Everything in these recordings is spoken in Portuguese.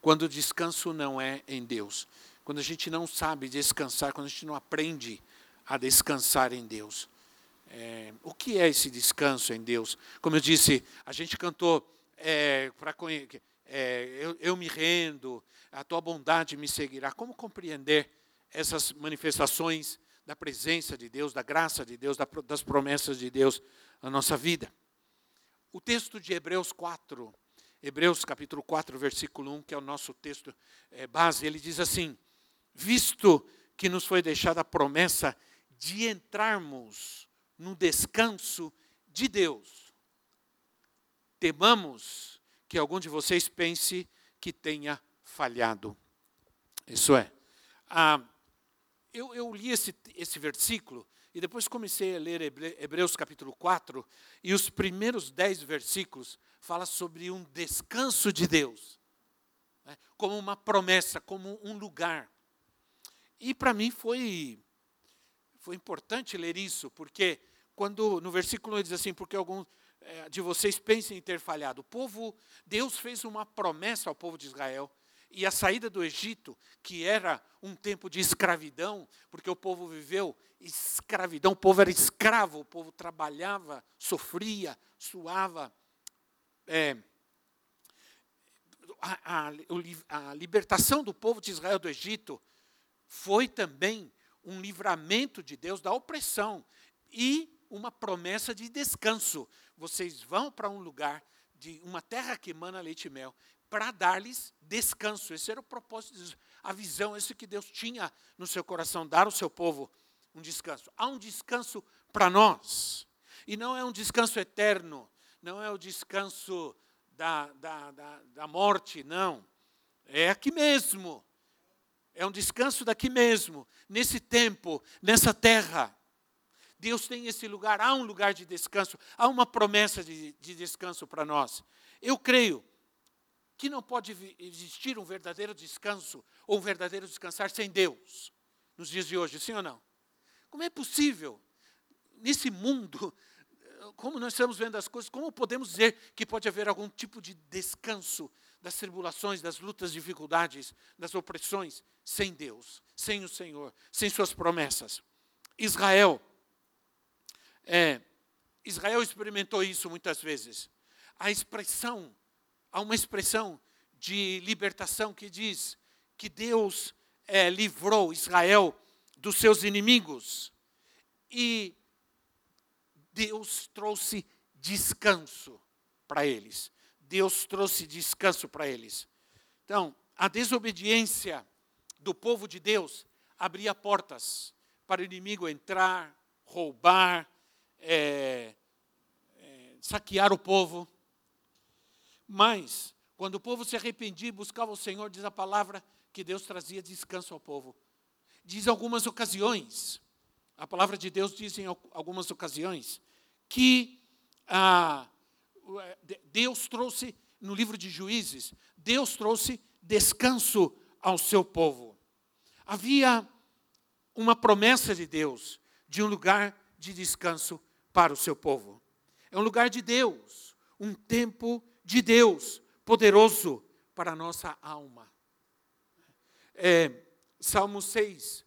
Quando o descanso não é em Deus, quando a gente não sabe descansar, quando a gente não aprende a descansar em Deus. É, o que é esse descanso em Deus? Como eu disse, a gente cantou é, para é, eu, eu me rendo, a tua bondade me seguirá. Como compreender essas manifestações da presença de Deus, da graça de Deus, das promessas de Deus na nossa vida? O texto de Hebreus 4, Hebreus capítulo 4, versículo 1, que é o nosso texto é, base, ele diz assim: Visto que nos foi deixada a promessa de entrarmos no descanso de Deus, temamos que algum de vocês pense que tenha falhado. Isso é, ah, eu, eu, li esse, esse versículo e depois comecei a ler Hebreus capítulo 4, e os primeiros dez versículos fala sobre um descanso de Deus, né, como uma promessa, como um lugar. E para mim foi, foi importante ler isso, porque quando no versículo 1 diz assim, porque alguns é, de vocês pensem em ter falhado. O povo, Deus fez uma promessa ao povo de Israel, e a saída do Egito, que era um tempo de escravidão, porque o povo viveu escravidão, o povo era escravo, o povo trabalhava, sofria, suava. É, a, a, a libertação do povo de Israel do Egito foi também um livramento de Deus da opressão e uma promessa de descanso. Vocês vão para um lugar de uma terra que emana leite e mel para dar-lhes descanso. Esse era o propósito, a visão, esse que Deus tinha no seu coração, dar ao seu povo um descanso. Há um descanso para nós. E não é um descanso eterno, não é o descanso da, da, da, da morte, não. É aqui mesmo. É um descanso daqui mesmo, nesse tempo, nessa terra. Deus tem esse lugar, há um lugar de descanso, há uma promessa de, de descanso para nós. Eu creio que não pode existir um verdadeiro descanso ou um verdadeiro descansar sem Deus, nos dias de hoje, sim ou não? Como é possível, nesse mundo, como nós estamos vendo as coisas, como podemos dizer que pode haver algum tipo de descanso das tribulações, das lutas, dificuldades, das opressões, sem Deus, sem o Senhor, sem Suas promessas? Israel, é, Israel experimentou isso muitas vezes. A expressão há uma expressão de libertação que diz que Deus é, livrou Israel dos seus inimigos e Deus trouxe descanso para eles. Deus trouxe descanso para eles. Então, a desobediência do povo de Deus abria portas para o inimigo entrar, roubar, é, é, saquear o povo. Mas, quando o povo se arrependia e buscava o Senhor, diz a palavra que Deus trazia descanso ao povo. Diz algumas ocasiões, a palavra de Deus diz em algumas ocasiões, que ah, Deus trouxe, no livro de Juízes, Deus trouxe descanso ao seu povo. Havia uma promessa de Deus de um lugar de descanso para o seu povo. É um lugar de Deus, um tempo de Deus, poderoso para a nossa alma. É, Salmo 6,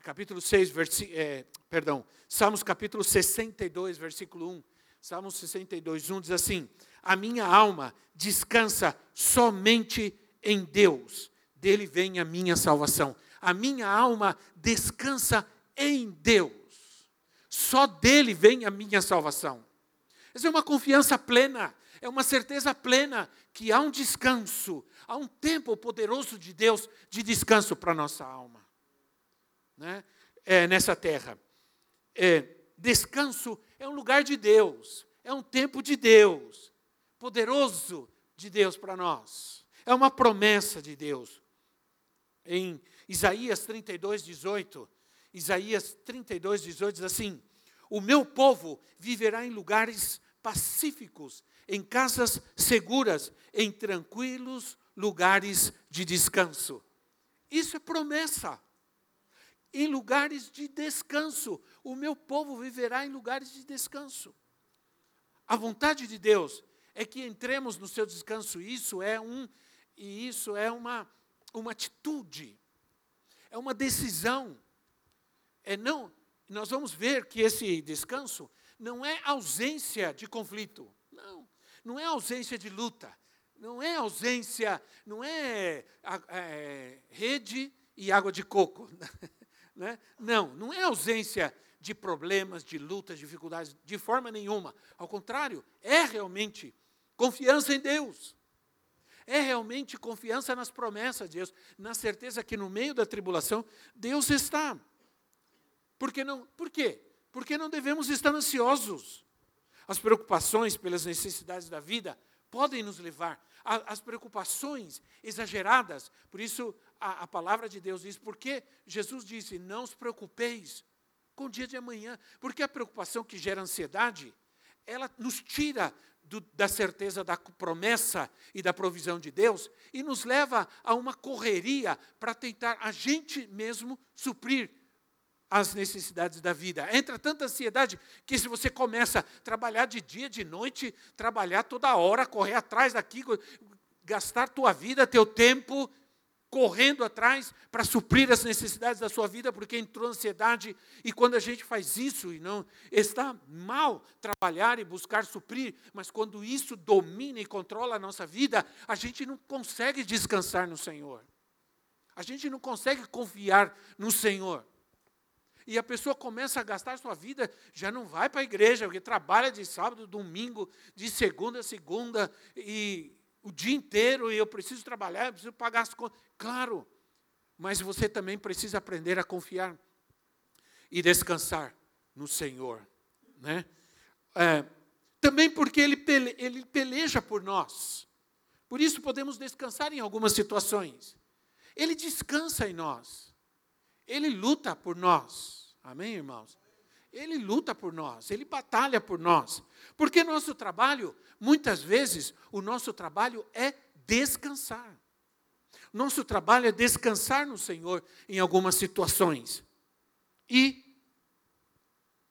capítulo 6, versi, é, perdão, Salmos capítulo 62, versículo 1. Salmos 62, 1 diz assim: A minha alma descansa somente em Deus, dele vem a minha salvação. A minha alma descansa em Deus, só dele vem a minha salvação. Essa é uma confiança plena é uma certeza plena que há um descanso, há um tempo poderoso de Deus de descanso para a nossa alma. Né? É, nessa terra. É, descanso é um lugar de Deus, é um tempo de Deus, poderoso de Deus para nós. É uma promessa de Deus. em Isaías 32, 18. Isaías 32, 18 diz assim: O meu povo viverá em lugares pacíficos, em casas seguras, em tranquilos lugares de descanso. Isso é promessa. Em lugares de descanso. O meu povo viverá em lugares de descanso. A vontade de Deus é que entremos no seu descanso. Isso é um e isso é uma uma atitude. É uma decisão. É não, nós vamos ver que esse descanso não é ausência de conflito. Não, é ausência de luta. Não é ausência, não é, é rede e água de coco. Né? Não, não é ausência de problemas, de lutas, dificuldades, de forma nenhuma. Ao contrário, é realmente confiança em Deus. É realmente confiança nas promessas de Deus, na certeza que no meio da tribulação Deus está. Porque não, por quê? Porque não devemos estar ansiosos. As preocupações pelas necessidades da vida podem nos levar às preocupações exageradas. Por isso a, a palavra de Deus diz, porque Jesus disse: "Não os preocupeis com o dia de amanhã", porque a preocupação que gera ansiedade, ela nos tira do, da certeza da promessa e da provisão de Deus e nos leva a uma correria para tentar a gente mesmo suprir as necessidades da vida. Entra tanta ansiedade que se você começa a trabalhar de dia, de noite, trabalhar toda hora, correr atrás daqui, gastar tua vida, teu tempo, correndo atrás para suprir as necessidades da sua vida, porque entrou ansiedade. E quando a gente faz isso, e não está mal trabalhar e buscar suprir, mas quando isso domina e controla a nossa vida, a gente não consegue descansar no Senhor. A gente não consegue confiar no Senhor. E a pessoa começa a gastar sua vida, já não vai para a igreja, porque trabalha de sábado, domingo, de segunda a segunda, e o dia inteiro e eu preciso trabalhar, eu preciso pagar as contas. Claro, mas você também precisa aprender a confiar e descansar no Senhor. Né? É, também porque ele, pele, ele peleja por nós. Por isso podemos descansar em algumas situações. Ele descansa em nós. Ele luta por nós. Amém, irmãos? Ele luta por nós, ele batalha por nós. Porque nosso trabalho, muitas vezes, o nosso trabalho é descansar. Nosso trabalho é descansar no Senhor em algumas situações. E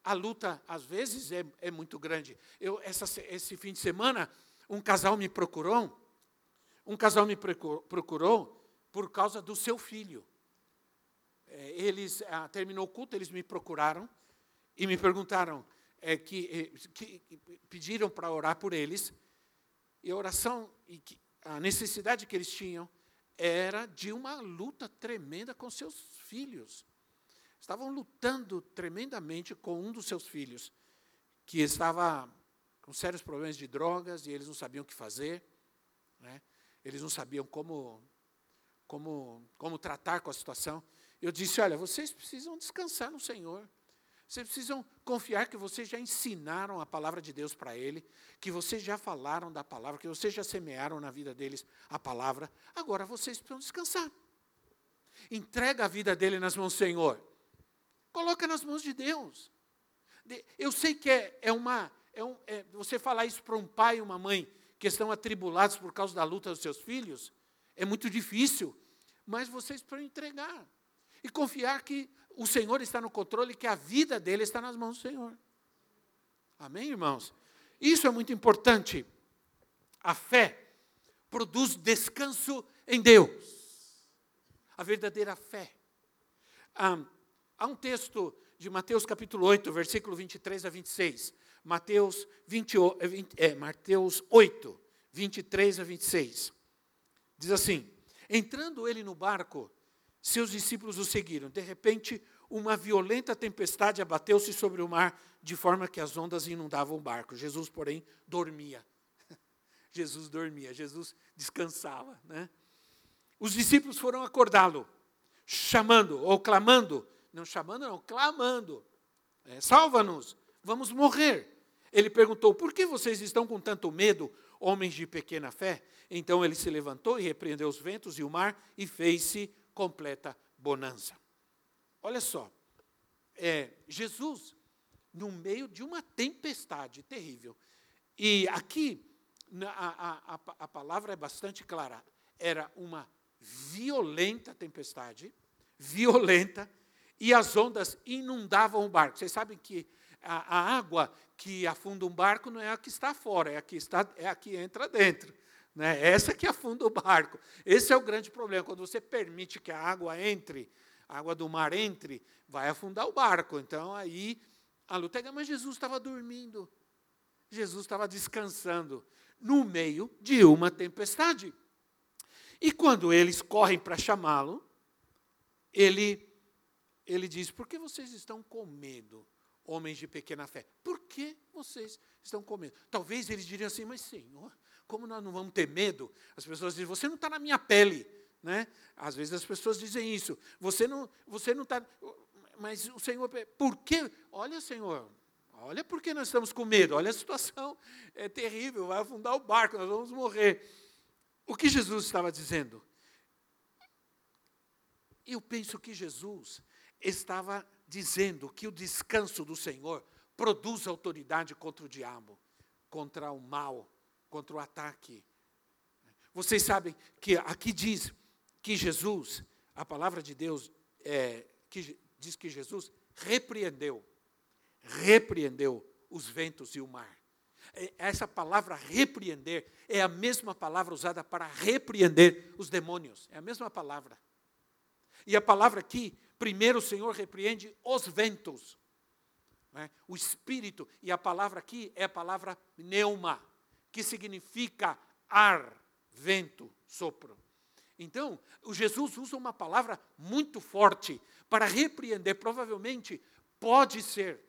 a luta, às vezes, é, é muito grande. Eu, essa, esse fim de semana, um casal me procurou, um casal me procurou por causa do seu filho. É, eles, ah, terminou o culto, eles me procuraram, e me perguntaram, é, que, é, que, pediram para orar por eles, e a oração, e que, a necessidade que eles tinham era de uma luta tremenda com seus filhos. Estavam lutando tremendamente com um dos seus filhos, que estava com sérios problemas de drogas e eles não sabiam o que fazer, né? eles não sabiam como, como, como tratar com a situação. Eu disse: Olha, vocês precisam descansar no Senhor. Vocês precisam confiar que vocês já ensinaram a palavra de Deus para ele, que vocês já falaram da palavra, que vocês já semearam na vida deles a palavra. Agora vocês precisam descansar. Entrega a vida dele nas mãos do Senhor. Coloca nas mãos de Deus. Eu sei que é, é uma. É um, é, você falar isso para um pai e uma mãe que estão atribulados por causa da luta dos seus filhos, é muito difícil. Mas vocês precisam entregar. E confiar que o Senhor está no controle, que a vida dele está nas mãos do Senhor. Amém, irmãos? Isso é muito importante. A fé produz descanso em Deus. A verdadeira fé. Ah, há um texto de Mateus capítulo 8, versículo 23 a 26. Mateus, 20, é, Mateus 8, 23 a 26. Diz assim: Entrando ele no barco, seus discípulos o seguiram. De repente, uma violenta tempestade abateu-se sobre o mar, de forma que as ondas inundavam o barco. Jesus, porém, dormia. Jesus dormia, Jesus descansava. Né? Os discípulos foram acordá-lo, chamando ou clamando. Não chamando, não, clamando. É, Salva-nos, vamos morrer. Ele perguntou: Por que vocês estão com tanto medo, homens de pequena fé? Então ele se levantou e repreendeu os ventos e o mar, e fez-se completa bonança. Olha só, é, Jesus, no meio de uma tempestade terrível, e aqui a, a, a palavra é bastante clara, era uma violenta tempestade, violenta, e as ondas inundavam o barco. Vocês sabem que a, a, água que afunda um barco não é a que está fora, é a que, está, é a que entra dentro. Né? Essa que afunda o barco. Esse é o grande problema. Quando você permite que a água entre, a água do mar entre, vai afundar o barco. Então aí a luta é. Mas Jesus estava dormindo. Jesus estava descansando no meio de uma tempestade. E quando eles correm para chamá-lo, ele ele diz: Por que vocês estão com medo, homens de pequena fé? Por que vocês estão com medo? Talvez eles diriam assim: Mas, Senhor, como nós não vamos ter medo? As pessoas dizem: Você não está na minha pele. Né? Às vezes as pessoas dizem isso. Você não você não está. Mas o Senhor, por que? Olha, Senhor, olha por que nós estamos com medo. Olha a situação é terrível, vai afundar o barco, nós vamos morrer. O que Jesus estava dizendo? Eu penso que Jesus estava dizendo que o descanso do Senhor produz autoridade contra o diabo, contra o mal, contra o ataque. Vocês sabem que aqui diz que Jesus, a palavra de Deus é, que diz que Jesus repreendeu, repreendeu os ventos e o mar. É, essa palavra repreender é a mesma palavra usada para repreender os demônios. É a mesma palavra. E a palavra aqui Primeiro o Senhor repreende os ventos. Né? O espírito, e a palavra aqui é a palavra pneuma, que significa ar, vento, sopro. Então, o Jesus usa uma palavra muito forte para repreender, provavelmente pode ser,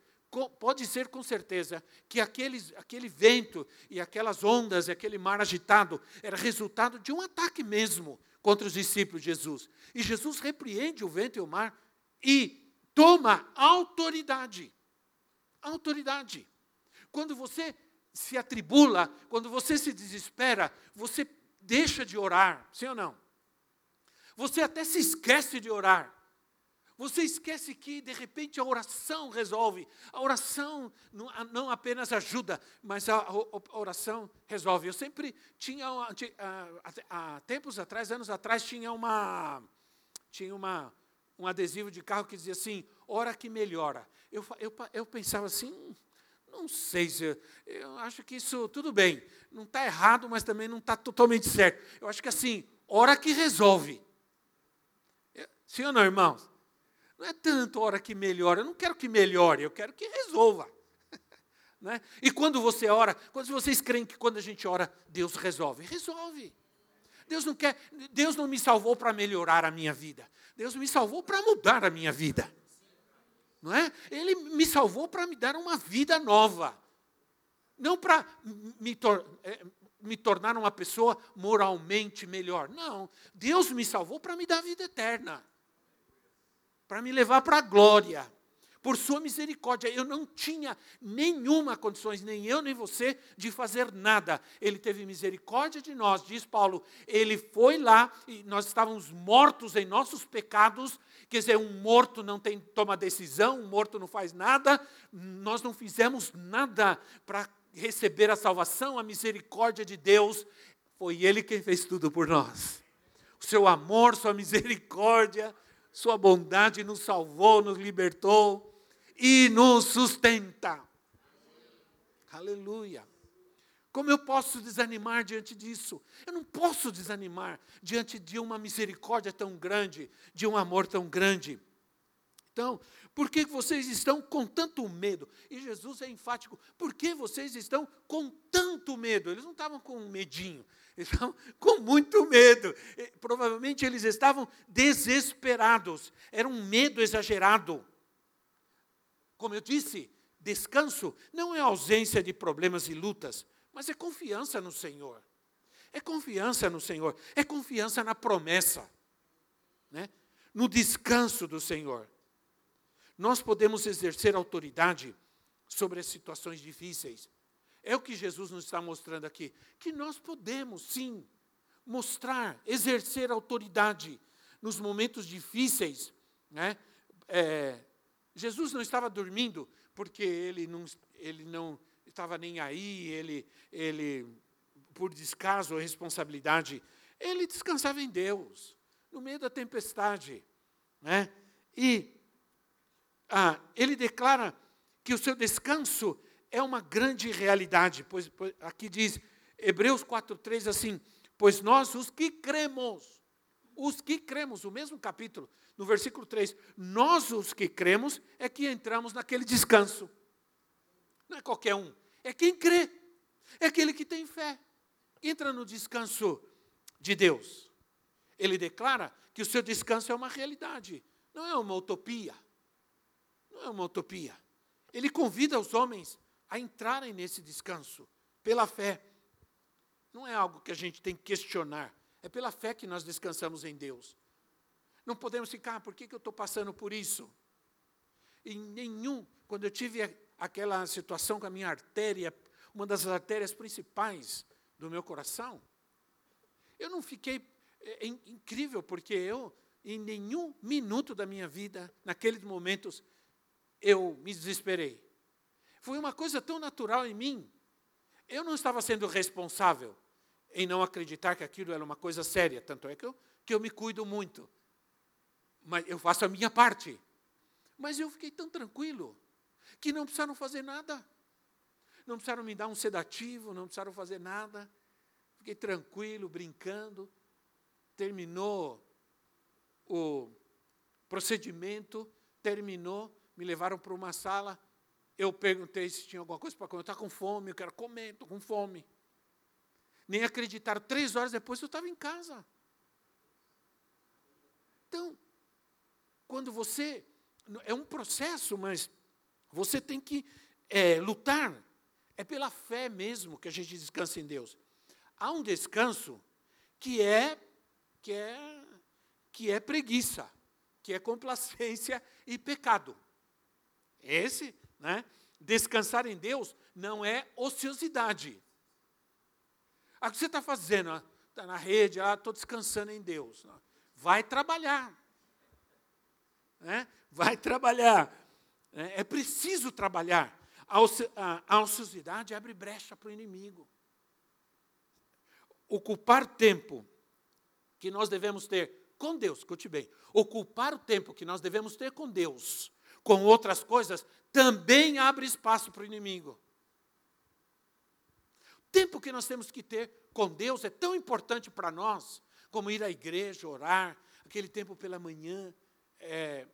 pode ser com certeza, que aqueles, aquele vento e aquelas ondas, e aquele mar agitado, era resultado de um ataque mesmo contra os discípulos de Jesus. E Jesus repreende o vento e o mar e toma autoridade. Autoridade. Quando você se atribula, quando você se desespera, você deixa de orar, sim ou não? Você até se esquece de orar. Você esquece que, de repente, a oração resolve. A oração não, apenas ajuda, mas a, oração resolve. Eu sempre tinha, há tempos atrás, anos atrás, tinha uma, tinha uma, um adesivo de carro que dizia assim, hora que melhora. Eu, eu, eu pensava assim, não sei se. Eu, acho que isso, tudo bem, não está errado, mas também não está totalmente certo. Eu acho que assim, hora que resolve. Sim ou não, irmãos? Não é tanto hora que melhora, eu não quero que melhore, eu quero que resolva. Né? E quando você ora, quando vocês creem que quando a gente ora, Deus resolve? Resolve. Deus não quer, Deus não me salvou para melhorar a minha vida. Deus me salvou para mudar a minha vida. Não é? Ele me salvou para me dar uma vida nova. Não para me, tor é, me tornar uma pessoa moralmente melhor. Não. Deus me salvou para me dar vida eterna. Para me levar para a glória por sua misericórdia. Eu não tinha nenhuma condições, nem eu nem você, de fazer nada. Ele teve misericórdia de nós, diz Paulo. Ele foi lá e nós estávamos mortos em nossos pecados. Quer dizer, um morto não tem toma decisão, um morto não faz nada. Nós não fizemos nada para receber a salvação, a misericórdia de Deus. Foi Ele quem fez tudo por nós. O seu amor, sua misericórdia, sua bondade nos salvou, nos libertou e nos sustenta. Aleluia. Como eu posso desanimar diante disso? Eu não posso desanimar diante de uma misericórdia tão grande, de um amor tão grande. Então, por que vocês estão com tanto medo? E Jesus é enfático: por que vocês estão com tanto medo? Eles não estavam com medinho, eles estavam com muito medo. Provavelmente eles estavam desesperados, era um medo exagerado. Como eu disse, descanso não é ausência de problemas e lutas, mas é confiança no Senhor. É confiança no Senhor, é confiança na promessa, né? no descanso do Senhor. Nós podemos exercer autoridade sobre as situações difíceis. É o que Jesus nos está mostrando aqui, que nós podemos sim mostrar, exercer autoridade nos momentos difíceis, né? É, Jesus não estava dormindo porque ele não, ele não estava nem aí, ele, ele, por descaso ou responsabilidade, ele descansava em Deus, no meio da tempestade. Né? E ah, ele declara que o seu descanso é uma grande realidade, pois, pois aqui diz, Hebreus 4,3 assim, pois nós os que cremos, os que cremos, o mesmo capítulo, no versículo 3, nós os que cremos é que entramos naquele descanso. Não é qualquer um, é quem crê, é aquele que tem fé. Entra no descanso de Deus. Ele declara que o seu descanso é uma realidade, não é uma utopia. Não é uma utopia. Ele convida os homens a entrarem nesse descanso pela fé. Não é algo que a gente tem que questionar, é pela fé que nós descansamos em Deus. Não podemos ficar, ah, por que, que eu estou passando por isso? Em nenhum, quando eu tive aquela situação com a minha artéria, uma das artérias principais do meu coração, eu não fiquei é, é incrível, porque eu, em nenhum minuto da minha vida, naqueles momentos, eu me desesperei. Foi uma coisa tão natural em mim. Eu não estava sendo responsável em não acreditar que aquilo era uma coisa séria, tanto é que eu, que eu me cuido muito. Mas eu faço a minha parte. Mas eu fiquei tão tranquilo que não precisaram fazer nada. Não precisaram me dar um sedativo, não precisaram fazer nada. Fiquei tranquilo, brincando. Terminou o procedimento, terminou, me levaram para uma sala. Eu perguntei se tinha alguma coisa para comer. Está com fome, eu quero comer, estou com fome. Nem acreditaram. Três horas depois eu estava em casa. Então, quando você. É um processo, mas você tem que é, lutar. É pela fé mesmo que a gente descansa em Deus. Há um descanso que é que é que é preguiça, que é complacência e pecado. Esse, né? Descansar em Deus não é ociosidade. O que você está fazendo? Está na rede, ah, estou descansando em Deus. Vai trabalhar. Né? Vai trabalhar. É, é preciso trabalhar. A ociosidade abre brecha para o inimigo. Ocupar tempo que nós devemos ter com Deus, escute bem. Ocupar o tempo que nós devemos ter com Deus, com outras coisas, também abre espaço para o inimigo. Tempo que nós temos que ter com Deus é tão importante para nós, como ir à igreja, orar, aquele tempo pela manhã. É,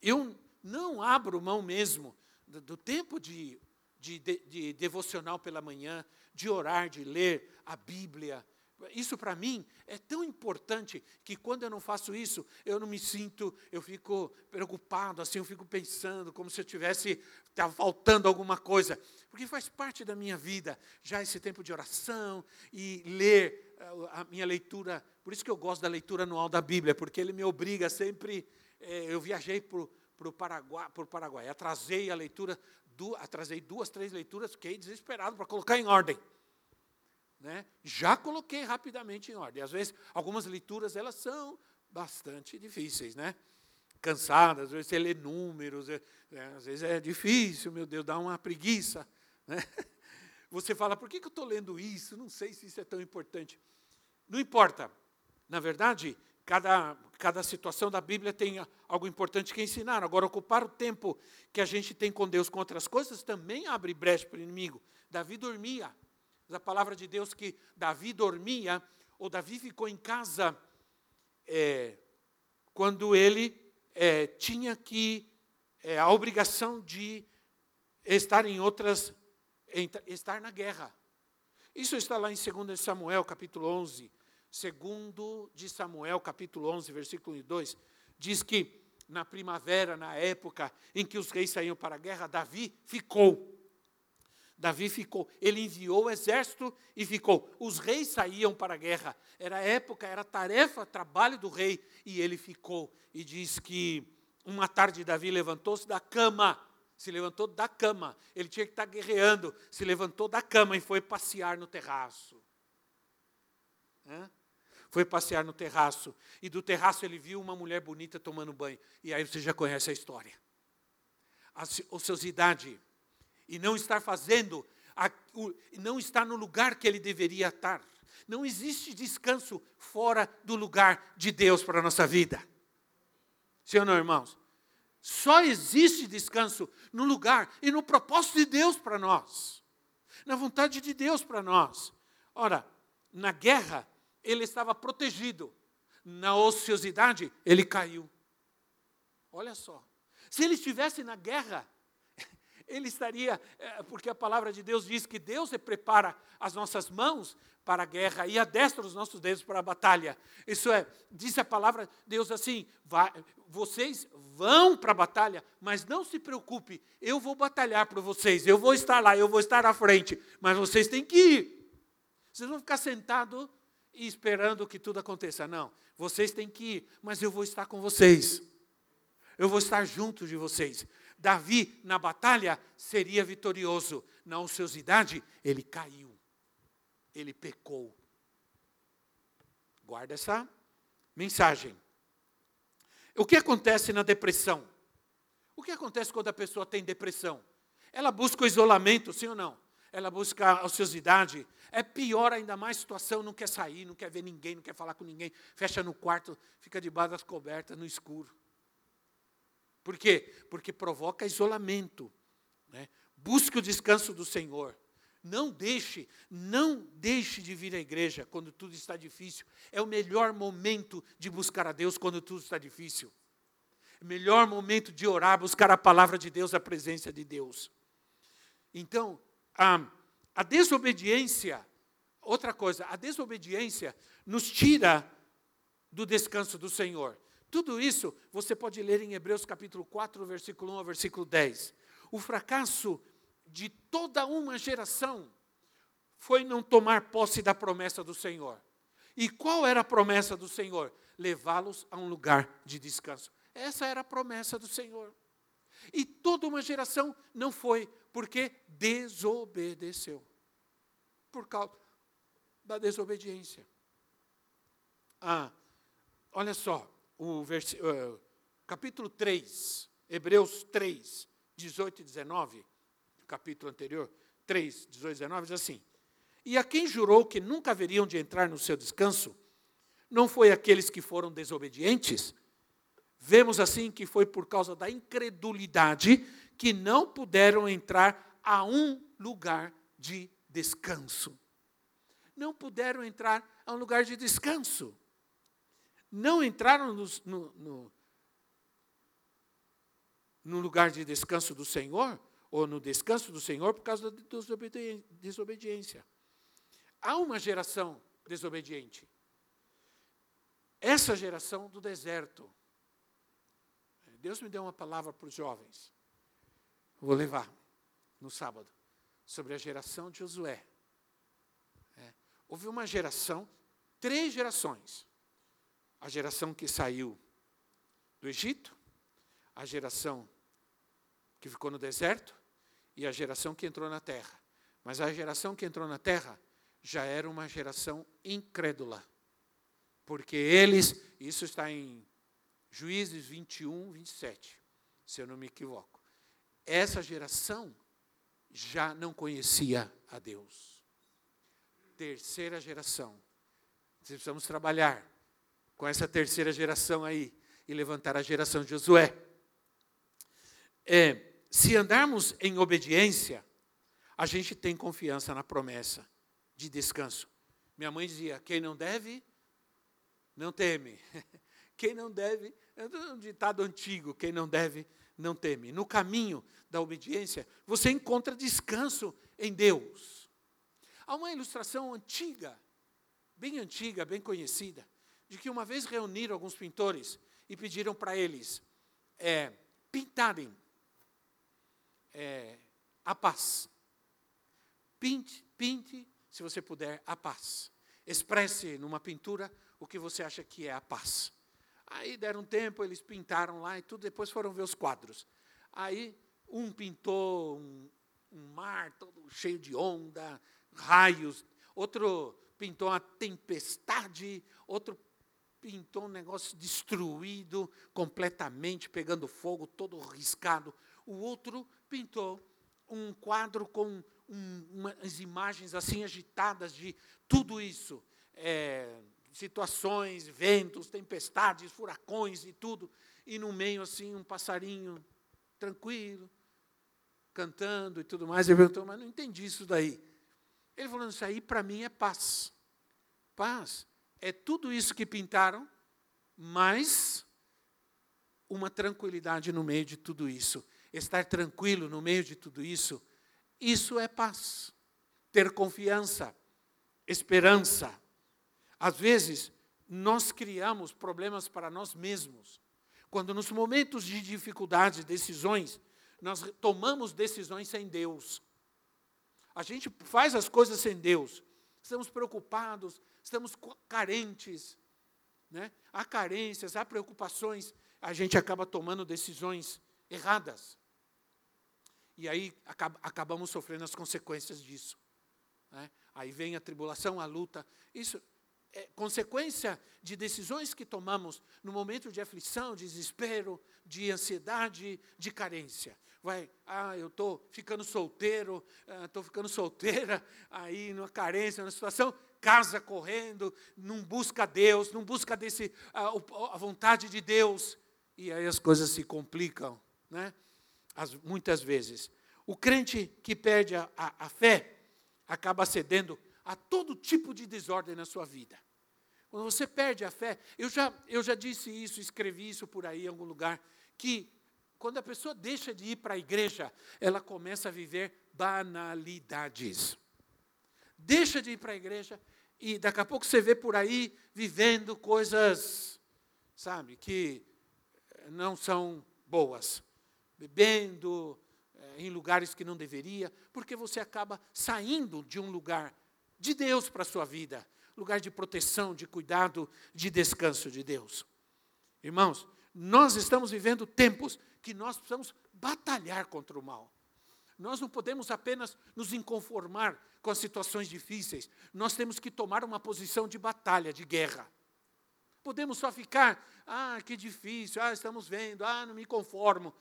eu não abro mão mesmo do, do tempo de, de, de, de devocional pela manhã, de orar, de ler a Bíblia. Isso para mim é tão importante que quando eu não faço isso, eu não me sinto, eu fico preocupado, assim, eu fico pensando como se eu tivesse tá faltando alguma coisa, porque faz parte da minha vida, já esse tempo de oração e ler eh, a minha leitura. Por isso que eu gosto da leitura anual da Bíblia, porque ele me obriga sempre. É, eu viajei para o Paraguai, por Paraguai. Atrasei a leitura, du, atrasei duas, três leituras, fiquei desesperado para colocar em ordem. Né? Já coloquei rapidamente em ordem. Às vezes, algumas leituras elas são bastante difíceis, né? Cansadas, às vezes você lê números, é, é, às vezes é difícil, meu Deus, dá uma preguiça. Né? Você fala, por que, que eu estou lendo isso? Não sei se isso é tão importante. Não importa. Na verdade, Cada, cada situação da Bíblia tem algo importante que ensinar. Agora, ocupar o tempo que a gente tem com Deus com outras coisas também abre brecha para o inimigo. Davi dormia. A palavra de Deus que Davi dormia, ou Davi ficou em casa é, quando ele é, tinha que é, a obrigação de estar em outras, estar na guerra. Isso está lá em 2 Samuel, capítulo 11 segundo de Samuel, capítulo 11, versículo 2, diz que na primavera, na época em que os reis saíam para a guerra, Davi ficou. Davi ficou, ele enviou o exército e ficou. Os reis saíam para a guerra, era época, era tarefa, trabalho do rei, e ele ficou. E diz que uma tarde Davi levantou-se da cama, se levantou da cama, ele tinha que estar guerreando, se levantou da cama e foi passear no terraço. foi passear no terraço. E do terraço ele viu uma mulher bonita tomando banho. E aí você já conhece a história. A ociosidade e não estar fazendo, a, o, não estar no lugar que ele deveria estar. Não existe descanso fora do lugar de Deus para a nossa vida. Ou não, irmãos? Só existe descanso no lugar e no propósito de Deus para nós, na vontade de Deus para nós. Ora, na guerra, ele estava protegido, na ociosidade, ele caiu. Olha só. Se ele estivesse na guerra, ele estaria, é, porque a palavra de Deus diz que Deus prepara as nossas mãos para a guerra e adestra os nossos dedos para a batalha. Isso é, diz a palavra de Deus assim: vai, vocês vão para a batalha, mas não se preocupe, eu vou batalhar por vocês, eu vou estar lá, eu vou estar à frente, mas vocês têm que ir. Vocês vão ficar sentados e esperando que tudo aconteça. Não, vocês têm que ir, mas eu vou estar com vocês. Eu vou estar junto de vocês. Davi, na batalha, seria vitorioso. Na ociosidade, ele caiu. Ele pecou. Guarda essa mensagem. O que acontece na depressão? O que acontece quando a pessoa tem depressão? Ela busca o isolamento, sim ou não? Ela busca a ociosidade. É pior ainda mais a situação, não quer sair, não quer ver ninguém, não quer falar com ninguém, fecha no quarto, fica debaixo das cobertas, no escuro. Por quê? Porque provoca isolamento. Né? Busque o descanso do Senhor. Não deixe, não deixe de vir à igreja quando tudo está difícil. É o melhor momento de buscar a Deus quando tudo está difícil. É o melhor momento de orar, buscar a palavra de Deus, a presença de Deus. Então, a, a desobediência, outra coisa, a desobediência nos tira do descanso do Senhor. Tudo isso você pode ler em Hebreus capítulo 4, versículo 1 ao versículo 10. O fracasso de toda uma geração foi não tomar posse da promessa do Senhor. E qual era a promessa do Senhor? Levá-los a um lugar de descanso. Essa era a promessa do Senhor. E toda uma geração não foi, porque desobedeceu. Por causa da desobediência. Ah, olha só, o uh, capítulo 3, Hebreus 3, 18 e 19, capítulo anterior, 3, 18 e 19, diz assim: E a quem jurou que nunca haveriam de entrar no seu descanso, não foi aqueles que foram desobedientes? Vemos assim que foi por causa da incredulidade que não puderam entrar a um lugar de descanso. Não puderam entrar a um lugar de descanso não entraram no, no, no, no lugar de descanso do Senhor, ou no descanso do Senhor, por causa da desobediência. Há uma geração desobediente. Essa geração do deserto. Deus me deu uma palavra para os jovens. Vou levar no sábado. Sobre a geração de Josué. É. Houve uma geração, três gerações a geração que saiu do Egito, a geração que ficou no deserto e a geração que entrou na terra. Mas a geração que entrou na terra já era uma geração incrédula. Porque eles, isso está em Juízes 21, 27, se eu não me equivoco. Essa geração já não conhecia a Deus. Terceira geração. Precisamos trabalhar com essa terceira geração aí e levantar a geração de Josué. É, se andarmos em obediência, a gente tem confiança na promessa de descanso. Minha mãe dizia: quem não deve, não teme. Quem não deve, é um ditado antigo: quem não deve, não teme. No caminho da obediência, você encontra descanso em Deus. Há uma ilustração antiga, bem antiga, bem conhecida, de que uma vez reuniram alguns pintores e pediram para eles é, pintarem é, a paz. Pinte, pinte, se você puder, a paz. Expresse numa pintura o que você acha que é a paz. Aí deram um tempo, eles pintaram lá e tudo, depois foram ver os quadros. Aí um pintou um, um mar todo cheio de onda, raios, outro pintou uma tempestade, outro pintou um negócio destruído, completamente pegando fogo, todo riscado. O outro pintou um quadro com um, umas imagens assim agitadas de tudo isso. É, situações, ventos, tempestades, furacões e tudo. E no meio, assim, um passarinho tranquilo, cantando e tudo mais. Ele perguntou, mas não entendi isso daí. Ele falou, isso aí para mim é paz. Paz é tudo isso que pintaram, mas uma tranquilidade no meio de tudo isso. Estar tranquilo no meio de tudo isso, isso é paz. Ter confiança, esperança. Às vezes, nós criamos problemas para nós mesmos. Quando nos momentos de dificuldade, decisões, nós tomamos decisões sem Deus. A gente faz as coisas sem Deus. Estamos preocupados, estamos carentes. Né? Há carências, há preocupações, a gente acaba tomando decisões erradas. E aí acabamos sofrendo as consequências disso. Né? Aí vem a tribulação, a luta. Isso é consequência de decisões que tomamos no momento de aflição, de desespero, de ansiedade, de carência. Vai, ah, eu estou ficando solteiro, estou ah, ficando solteira, aí numa carência, numa situação, casa correndo, não busca Deus, não busca desse, a, a vontade de Deus, e aí as coisas se complicam, né? As, muitas vezes. O crente que perde a, a, a fé acaba cedendo a todo tipo de desordem na sua vida. Quando você perde a fé, eu já, eu já disse isso, escrevi isso por aí em algum lugar, que quando a pessoa deixa de ir para a igreja, ela começa a viver banalidades. Deixa de ir para a igreja e daqui a pouco você vê por aí vivendo coisas, sabe, que não são boas. Bebendo eh, em lugares que não deveria, porque você acaba saindo de um lugar de Deus para a sua vida lugar de proteção, de cuidado, de descanso de Deus. Irmãos, nós estamos vivendo tempos que nós precisamos batalhar contra o mal. Nós não podemos apenas nos inconformar com as situações difíceis, nós temos que tomar uma posição de batalha, de guerra. Podemos só ficar, ah, que difícil, ah, estamos vendo, ah, não me conformo.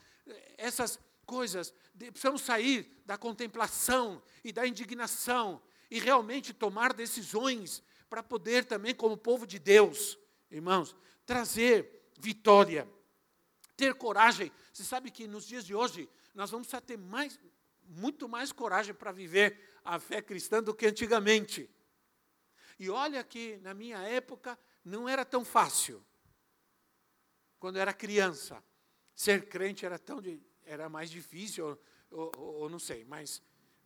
Essas coisas, precisamos sair da contemplação e da indignação e realmente tomar decisões para poder também, como povo de Deus, irmãos, trazer vitória, ter coragem. Você sabe que nos dias de hoje nós vamos ter mais, muito mais coragem para viver a fé cristã do que antigamente. E olha que na minha época não era tão fácil. Quando eu era criança, ser crente era tão era mais difícil, ou, ou, ou não sei, mas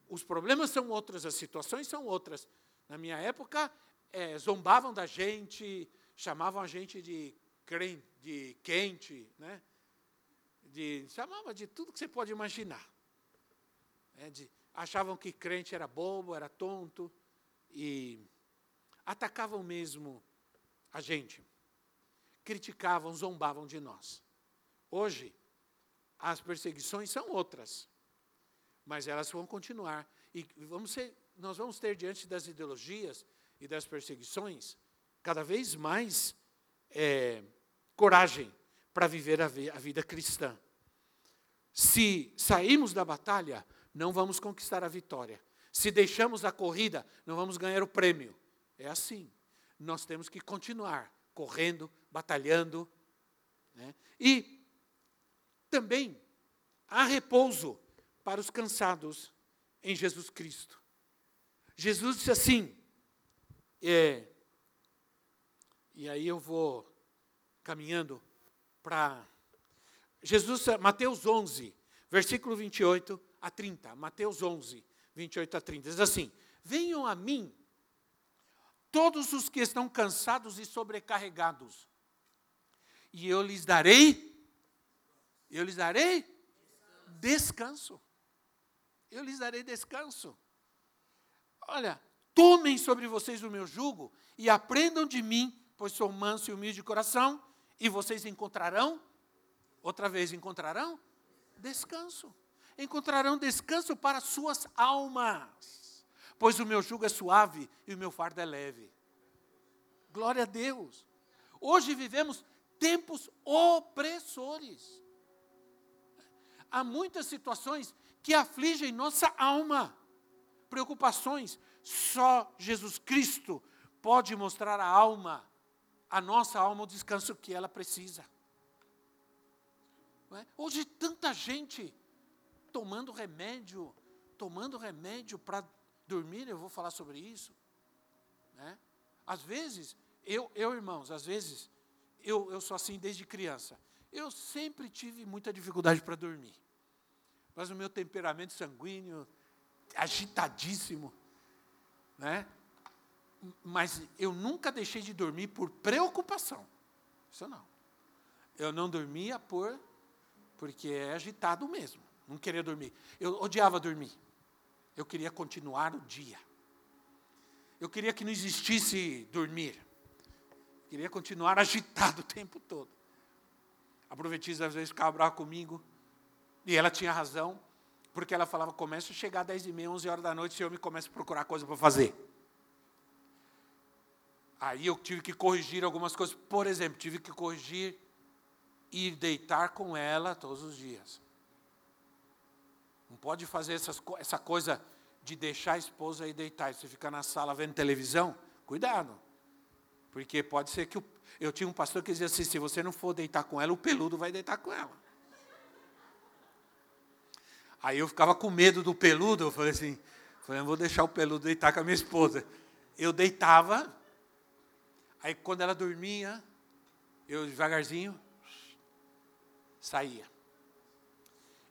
os problemas são outros, as situações são outras. Na minha época, é, zombavam da gente, chamavam a gente de, crente, de quente, né? De, chamava de tudo que você pode imaginar. É, de, achavam que crente era bobo, era tonto, e atacavam mesmo a gente. Criticavam, zombavam de nós. Hoje, as perseguições são outras, mas elas vão continuar. E vamos ser, nós vamos ter diante das ideologias e das perseguições, cada vez mais é, coragem para viver a, a vida cristã. Se sairmos da batalha, não vamos conquistar a vitória. Se deixamos a corrida, não vamos ganhar o prêmio. É assim. Nós temos que continuar correndo, batalhando. Né? E também há repouso para os cansados em Jesus Cristo. Jesus disse assim: é, e aí eu vou caminhando para Jesus, Mateus 11, versículo 28 a 30. Mateus 11, 28 a 30. Diz assim: Venham a mim todos os que estão cansados e sobrecarregados, e eu lhes darei, eu lhes darei descanso. Eu lhes darei descanso. Olha, Tomem sobre vocês o meu jugo e aprendam de mim, pois sou manso e humilde de coração, e vocês encontrarão, outra vez encontrarão, descanso. Encontrarão descanso para suas almas. pois o meu jugo é suave e o meu fardo é leve. Glória a Deus. Hoje vivemos tempos opressores. Há muitas situações que afligem nossa alma, preocupações. Só Jesus Cristo pode mostrar à alma, a nossa alma, o descanso que ela precisa. É? Hoje, tanta gente tomando remédio, tomando remédio para dormir, eu vou falar sobre isso. Né? Às vezes, eu, eu irmãos, às vezes, eu, eu sou assim desde criança. Eu sempre tive muita dificuldade para dormir. Mas o meu temperamento sanguíneo, agitadíssimo, né? Mas eu nunca deixei de dormir por preocupação. Isso não. Eu não dormia por porque é agitado mesmo. Não queria dormir. Eu odiava dormir. Eu queria continuar o dia. Eu queria que não existisse dormir. Eu queria continuar agitado o tempo todo. A profetisa às vezes ficava brava comigo. E ela tinha razão. Porque ela falava, começa a chegar às 10 e meia, 11 horas da noite, e eu me começo a procurar coisa para fazer. Aí eu tive que corrigir algumas coisas. Por exemplo, tive que corrigir ir deitar com ela todos os dias. Não pode fazer essas, essa coisa de deixar a esposa ir deitar. Você fica na sala vendo televisão, cuidado. Porque pode ser que. O, eu tinha um pastor que dizia assim: se você não for deitar com ela, o peludo vai deitar com ela. Aí eu ficava com medo do peludo, eu falei assim: falei, não vou deixar o peludo deitar com a minha esposa. Eu deitava, aí quando ela dormia, eu devagarzinho, saía.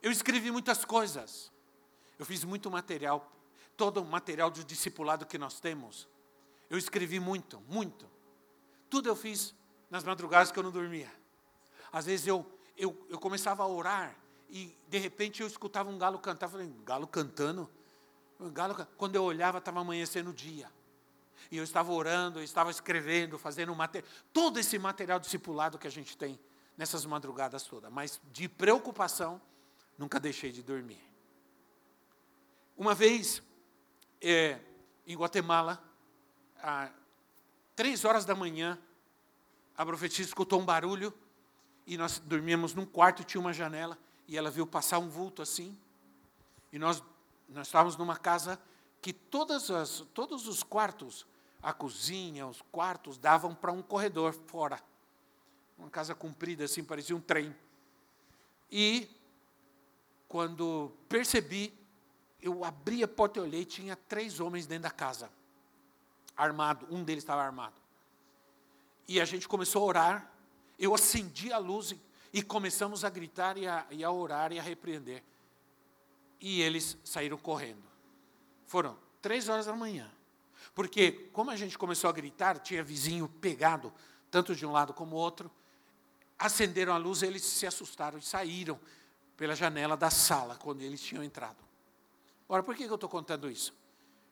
Eu escrevi muitas coisas. Eu fiz muito material, todo o material do discipulado que nós temos. Eu escrevi muito, muito. Tudo eu fiz nas madrugadas que eu não dormia. Às vezes eu, eu, eu começava a orar e de repente eu escutava um galo cantar. Falei, galo cantando? Um galo, quando eu olhava, estava amanhecendo o dia. E eu estava orando, eu estava escrevendo, fazendo. Todo esse material discipulado que a gente tem nessas madrugadas todas, mas de preocupação, nunca deixei de dormir. Uma vez, é, em Guatemala, às três horas da manhã, a profetisa escutou um barulho e nós dormíamos num quarto, tinha uma janela e ela viu passar um vulto assim. E nós, nós estávamos numa casa que todas as, todos os quartos, a cozinha, os quartos, davam para um corredor fora uma casa comprida assim, parecia um trem. E quando percebi, eu abri a porta e olhei, tinha três homens dentro da casa, armado, um deles estava armado. E a gente começou a orar, eu acendi a luz e, e começamos a gritar e a, e a orar e a repreender. E eles saíram correndo. Foram três horas da manhã. Porque, como a gente começou a gritar, tinha vizinho pegado, tanto de um lado como outro, acenderam a luz, eles se assustaram e saíram pela janela da sala quando eles tinham entrado. Ora, por que eu estou contando isso?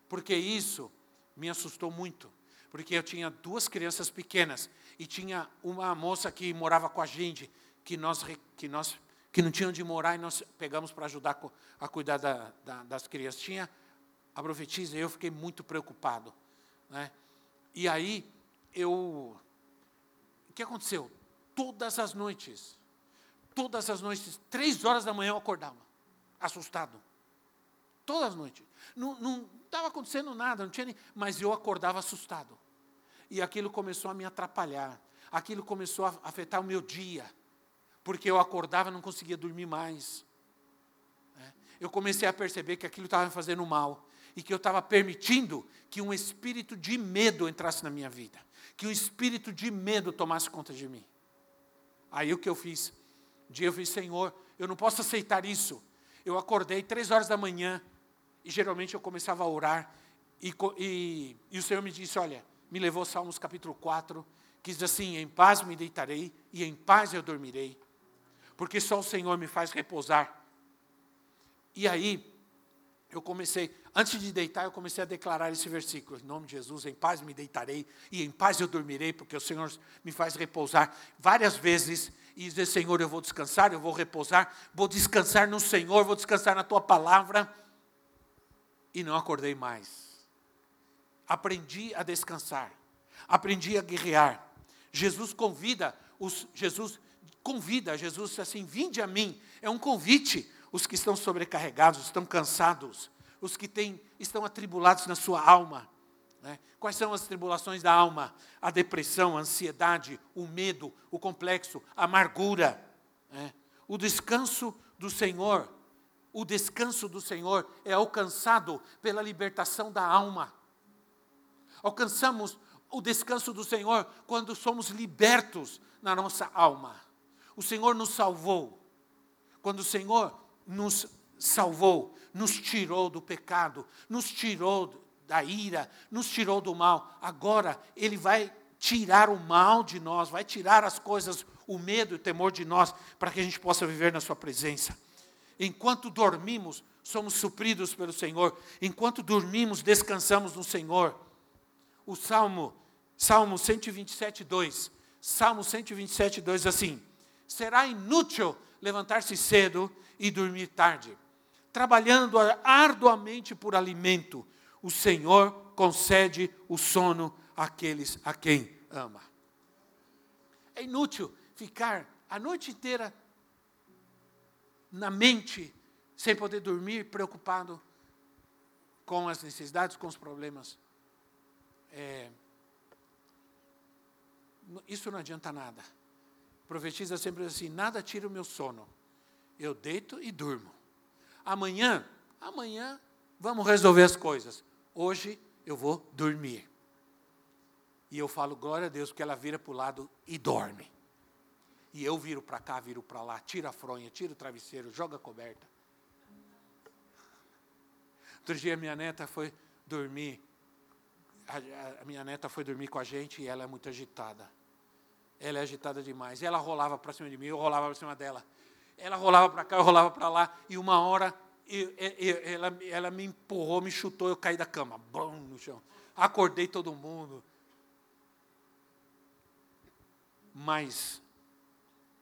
Porque isso me assustou muito. Porque eu tinha duas crianças pequenas e tinha uma moça que morava com a gente, que nós, que nós que não tinham de morar e nós pegamos para ajudar a cuidar da, da, das crianças. Tinha a profetisa eu fiquei muito preocupado. Né? E aí, eu. O que aconteceu? todas as noites. Todas as noites, três horas da manhã eu acordava, assustado. Todas as noites. Não estava acontecendo nada, não tinha nem, mas eu acordava assustado. E aquilo começou a me atrapalhar. Aquilo começou a afetar o meu dia. Porque eu acordava e não conseguia dormir mais. Né? Eu comecei a perceber que aquilo estava me fazendo mal. E que eu estava permitindo que um espírito de medo entrasse na minha vida. Que um espírito de medo tomasse conta de mim. Aí o que eu fiz? Um dia eu fiz, Senhor, eu não posso aceitar isso. Eu acordei três horas da manhã e geralmente eu começava a orar e, e, e o Senhor me disse, olha, me levou Salmos capítulo 4, que diz assim, em paz me deitarei e em paz eu dormirei, porque só o Senhor me faz repousar. E aí, eu comecei, antes de deitar, eu comecei a declarar esse versículo: em nome de Jesus, em paz me deitarei e em paz eu dormirei, porque o Senhor me faz repousar várias vezes. E dizer, Senhor, eu vou descansar, eu vou repousar, vou descansar no Senhor, vou descansar na tua palavra. E não acordei mais. aprendi a descansar, aprendi a guerrear. Jesus convida os Jesus convida, Jesus assim, vinde a mim. É um convite. Os que estão sobrecarregados, estão cansados, os que têm, estão atribulados na sua alma. Né? Quais são as tribulações da alma? A depressão, a ansiedade, o medo, o complexo, a amargura. Né? O descanso do Senhor, o descanso do Senhor é alcançado pela libertação da alma. Alcançamos o descanso do Senhor quando somos libertos na nossa alma. O Senhor nos salvou. Quando o Senhor nos salvou, nos tirou do pecado, nos tirou da ira, nos tirou do mal. Agora Ele vai tirar o mal de nós, vai tirar as coisas, o medo e o temor de nós, para que a gente possa viver na Sua presença. Enquanto dormimos, somos supridos pelo Senhor. Enquanto dormimos, descansamos no Senhor. O Salmo, Salmo 127, 2. Salmo 127, 2 assim: Será inútil levantar-se cedo e dormir tarde. Trabalhando arduamente por alimento, o Senhor concede o sono àqueles a quem ama. É inútil ficar a noite inteira na mente, sem poder dormir, preocupado com as necessidades, com os problemas. É, isso não adianta nada. Profetiza sempre assim: nada tira o meu sono. Eu deito e durmo. Amanhã, amanhã, vamos resolver as coisas. Hoje eu vou dormir. E eu falo, glória a Deus, porque ela vira para o lado e dorme. E eu viro para cá, viro para lá, tira a fronha, tira o travesseiro, joga a coberta. Outro dia minha neta foi dormir. A, a, minha neta foi dormir com a gente e ela é muito agitada. Ela é agitada demais. Ela rolava para cima de mim, eu rolava para cima dela. Ela rolava para cá, eu rolava para lá. E uma hora eu, eu, ela, ela me empurrou, me chutou, eu caí da cama. Bum, no chão. Acordei todo mundo. Mas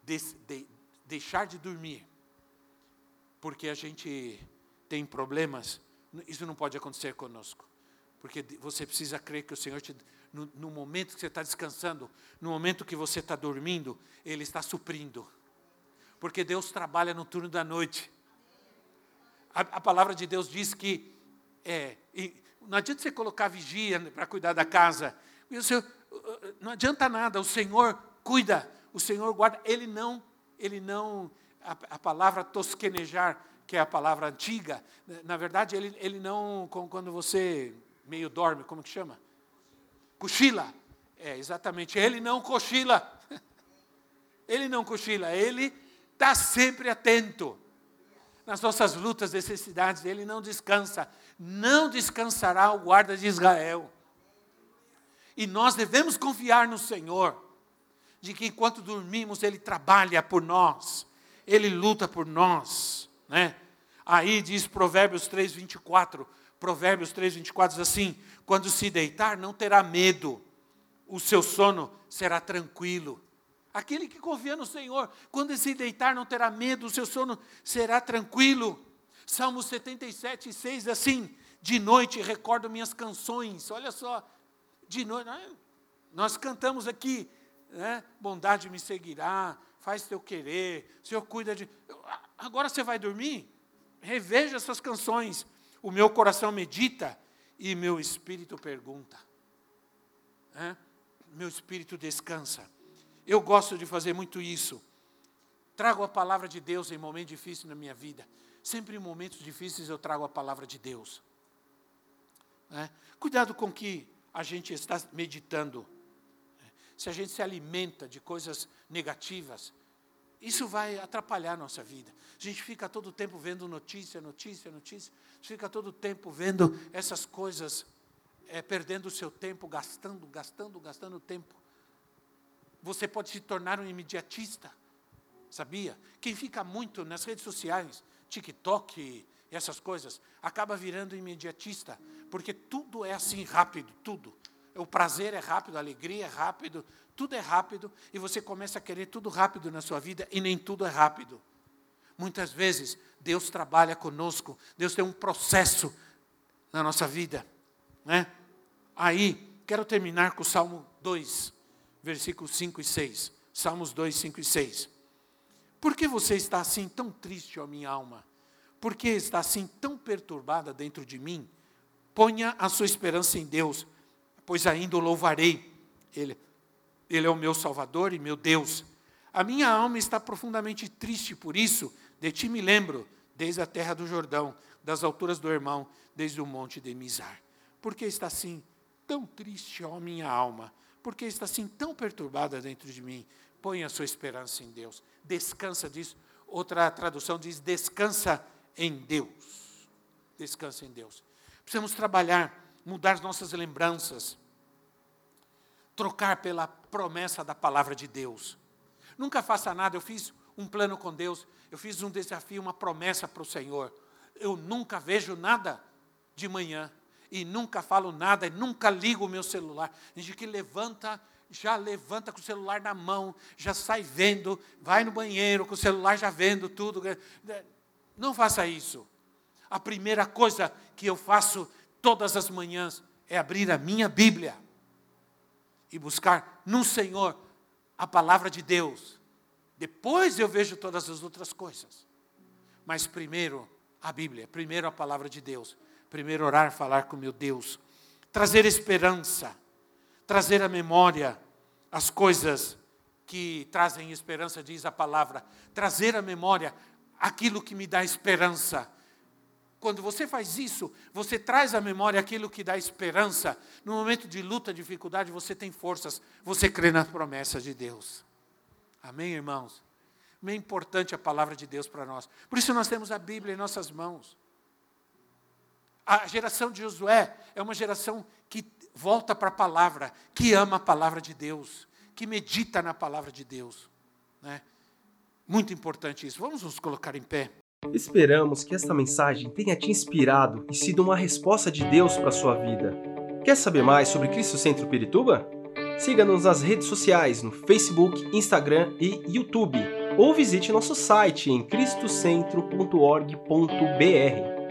de, deixar de dormir, porque a gente tem problemas, isso não pode acontecer conosco. Porque você precisa crer que o Senhor, te, no, no momento que você está descansando, no momento que você está dormindo, Ele está suprindo. Porque Deus trabalha no turno da noite. A, a palavra de Deus diz que é, não adianta você colocar vigia para cuidar da casa. não adianta nada, o Senhor cuida o Senhor guarda, ele não, ele não, a, a palavra tosquenejar, que é a palavra antiga, na verdade, ele, ele não, quando você meio dorme, como que chama? Cochila. É, exatamente, ele não cochila. Ele não cochila, ele está sempre atento. Nas nossas lutas, necessidades, ele não descansa. Não descansará o guarda de Israel. E nós devemos confiar no Senhor de que enquanto dormimos, Ele trabalha por nós, Ele luta por nós. Né? Aí diz Provérbios 3, 24, Provérbios 3, 24 diz assim: quando se deitar, não terá medo, o seu sono será tranquilo. Aquele que confia no Senhor, quando se deitar, não terá medo, o seu sono será tranquilo. Salmo 77, 6 assim: de noite recordo minhas canções, olha só, de noite, nós cantamos aqui, né? bondade me seguirá, faz teu querer, o Senhor cuida de. Agora você vai dormir? Reveja essas canções. O meu coração medita e meu espírito pergunta. Né? Meu espírito descansa. Eu gosto de fazer muito isso. Trago a palavra de Deus em momentos difíceis na minha vida. Sempre em momentos difíceis eu trago a palavra de Deus. Né? Cuidado com que a gente está meditando se a gente se alimenta de coisas negativas, isso vai atrapalhar a nossa vida. A gente fica todo o tempo vendo notícia, notícia, notícia, fica todo o tempo vendo essas coisas, é, perdendo o seu tempo, gastando, gastando, gastando tempo. Você pode se tornar um imediatista, sabia? Quem fica muito nas redes sociais, TikTok essas coisas, acaba virando imediatista, porque tudo é assim rápido, tudo o prazer é rápido, a alegria é rápido, tudo é rápido e você começa a querer tudo rápido na sua vida e nem tudo é rápido. Muitas vezes Deus trabalha conosco, Deus tem um processo na nossa vida, né? Aí, quero terminar com o Salmo 2, versículos 5 e 6. Salmos 2, 5 e 6. Por que você está assim tão triste, ó minha alma? Por que está assim tão perturbada dentro de mim? Ponha a sua esperança em Deus, pois ainda o louvarei. Ele, ele é o meu Salvador e meu Deus. A minha alma está profundamente triste por isso, de ti me lembro, desde a terra do Jordão, das alturas do irmão, desde o monte de Mizar. Por que está assim tão triste, ó minha alma? Por que está assim tão perturbada dentro de mim? Põe a sua esperança em Deus. Descansa diz. Outra tradução diz descansa em Deus. Descansa em Deus. Precisamos trabalhar, mudar nossas lembranças, trocar pela promessa da palavra de Deus. Nunca faça nada. Eu fiz um plano com Deus, eu fiz um desafio, uma promessa para o Senhor. Eu nunca vejo nada de manhã e nunca falo nada, e nunca ligo o meu celular. A gente que levanta, já levanta com o celular na mão, já sai vendo, vai no banheiro com o celular já vendo tudo. Não faça isso. A primeira coisa que eu faço todas as manhãs é abrir a minha Bíblia e buscar no Senhor a palavra de Deus. Depois eu vejo todas as outras coisas. Mas primeiro a Bíblia, primeiro a palavra de Deus. Primeiro orar, falar com meu Deus. Trazer esperança, trazer à memória as coisas que trazem esperança, diz a palavra. Trazer à memória aquilo que me dá esperança. Quando você faz isso, você traz à memória aquilo que dá esperança. No momento de luta, dificuldade, você tem forças, você crê nas promessas de Deus. Amém, irmãos? É importante a palavra de Deus para nós. Por isso nós temos a Bíblia em nossas mãos. A geração de Josué é uma geração que volta para a palavra, que ama a palavra de Deus, que medita na palavra de Deus. Né? Muito importante isso. Vamos nos colocar em pé. Esperamos que esta mensagem tenha te inspirado e sido uma resposta de Deus para a sua vida. Quer saber mais sobre Cristo Centro Pirituba? Siga-nos nas redes sociais no Facebook, Instagram e YouTube, ou visite nosso site em cristocentro.org.br.